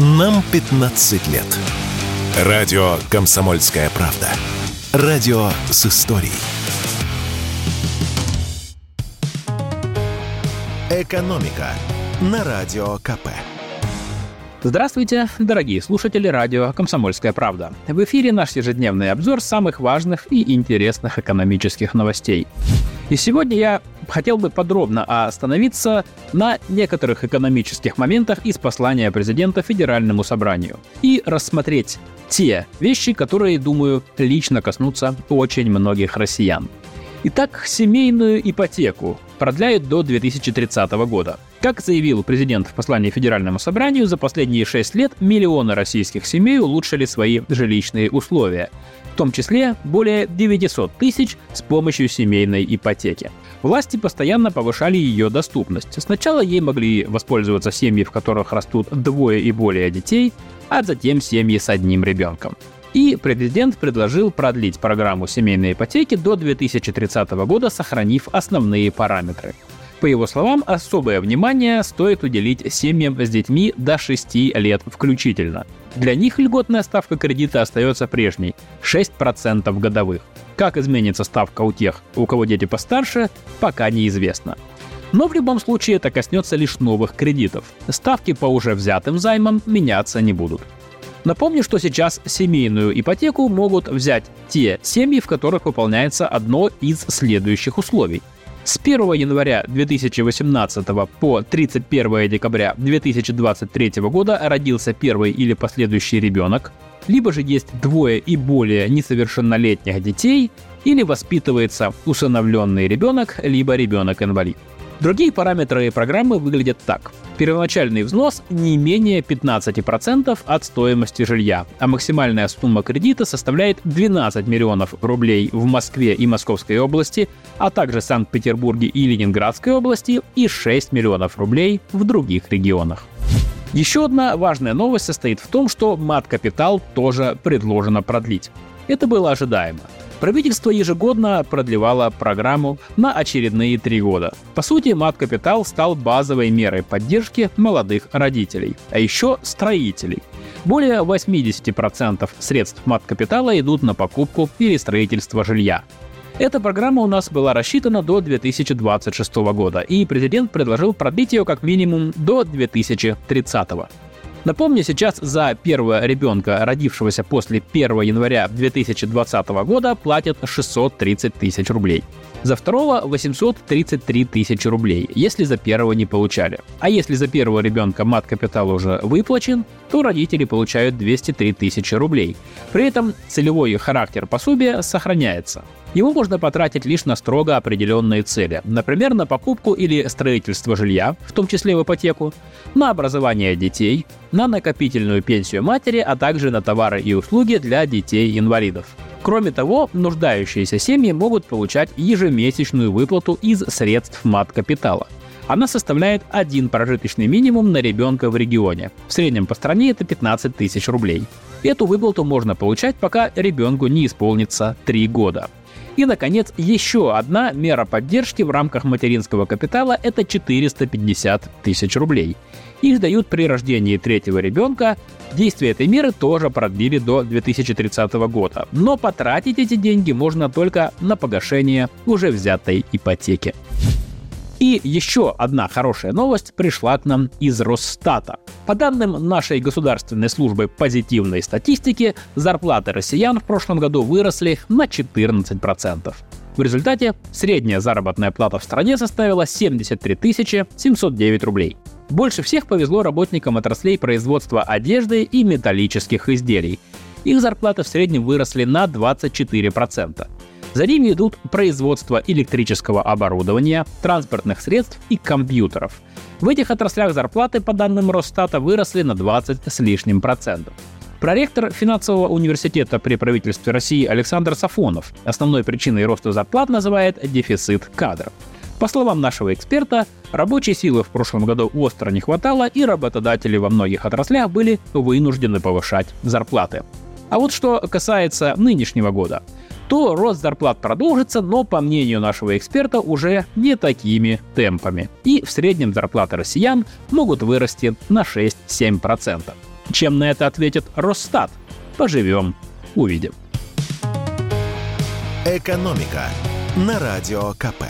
Нам 15 лет. Радио «Комсомольская правда». Радио с историей. «Экономика» на Радио КП. Здравствуйте, дорогие слушатели радио «Комсомольская правда». В эфире наш ежедневный обзор самых важных и интересных экономических новостей. И сегодня я хотел бы подробно остановиться на некоторых экономических моментах из послания президента Федеральному собранию и рассмотреть те вещи, которые, думаю, лично коснутся очень многих россиян. Итак, семейную ипотеку продляют до 2030 года. Как заявил президент в послании Федеральному собранию, за последние шесть лет миллионы российских семей улучшили свои жилищные условия, в том числе более 900 тысяч с помощью семейной ипотеки. Власти постоянно повышали ее доступность. Сначала ей могли воспользоваться семьи, в которых растут двое и более детей, а затем семьи с одним ребенком. И президент предложил продлить программу семейной ипотеки до 2030 года, сохранив основные параметры. По его словам, особое внимание стоит уделить семьям с детьми до 6 лет включительно. Для них льготная ставка кредита остается прежней – 6% годовых. Как изменится ставка у тех, у кого дети постарше, пока неизвестно. Но в любом случае это коснется лишь новых кредитов. Ставки по уже взятым займам меняться не будут. Напомню, что сейчас семейную ипотеку могут взять те семьи, в которых выполняется одно из следующих условий. С 1 января 2018 по 31 декабря 2023 года родился первый или последующий ребенок, либо же есть двое и более несовершеннолетних детей, или воспитывается усыновленный ребенок, либо ребенок-инвалид. Другие параметры программы выглядят так. Первоначальный взнос не менее 15% от стоимости жилья, а максимальная сумма кредита составляет 12 миллионов рублей в Москве и Московской области, а также Санкт-Петербурге и Ленинградской области и 6 миллионов рублей в других регионах. Еще одна важная новость состоит в том, что мат-капитал тоже предложено продлить. Это было ожидаемо. Правительство ежегодно продлевало программу на очередные три года. По сути, мат-капитал стал базовой мерой поддержки молодых родителей, а еще строителей. Более 80% средств мат-капитала идут на покупку или строительство жилья. Эта программа у нас была рассчитана до 2026 года, и президент предложил продлить ее как минимум до 2030. Напомню, сейчас за первого ребенка, родившегося после 1 января 2020 года, платят 630 тысяч рублей. За второго 833 тысячи рублей, если за первого не получали. А если за первого ребенка мат-капитал уже выплачен, то родители получают 203 тысячи рублей. При этом целевой характер пособия сохраняется. Его можно потратить лишь на строго определенные цели, например, на покупку или строительство жилья, в том числе в ипотеку, на образование детей, на накопительную пенсию матери, а также на товары и услуги для детей-инвалидов. Кроме того, нуждающиеся семьи могут получать ежемесячную выплату из средств мат-капитала. Она составляет один прожиточный минимум на ребенка в регионе. В среднем по стране это 15 тысяч рублей. Эту выплату можно получать, пока ребенку не исполнится 3 года. И, наконец, еще одна мера поддержки в рамках материнского капитала – это 450 тысяч рублей. Их дают при рождении третьего ребенка. Действие этой меры тоже продлили до 2030 года. Но потратить эти деньги можно только на погашение уже взятой ипотеки. И еще одна хорошая новость пришла к нам из Росстата. По данным нашей государственной службы позитивной статистики, зарплаты россиян в прошлом году выросли на 14%. В результате средняя заработная плата в стране составила 73 709 рублей. Больше всех повезло работникам отраслей производства одежды и металлических изделий. Их зарплаты в среднем выросли на 24%. За ними идут производство электрического оборудования, транспортных средств и компьютеров. В этих отраслях зарплаты, по данным Росстата, выросли на 20 с лишним процентов. Проректор финансового университета при правительстве России Александр Сафонов основной причиной роста зарплат называет дефицит кадров. По словам нашего эксперта, рабочей силы в прошлом году остро не хватало, и работодатели во многих отраслях были вынуждены повышать зарплаты. А вот что касается нынешнего года – то рост зарплат продолжится, но, по мнению нашего эксперта, уже не такими темпами. И в среднем зарплаты россиян могут вырасти на 6-7%. Чем на это ответит Росстат? Поживем, увидим. «Экономика» на Радио КП.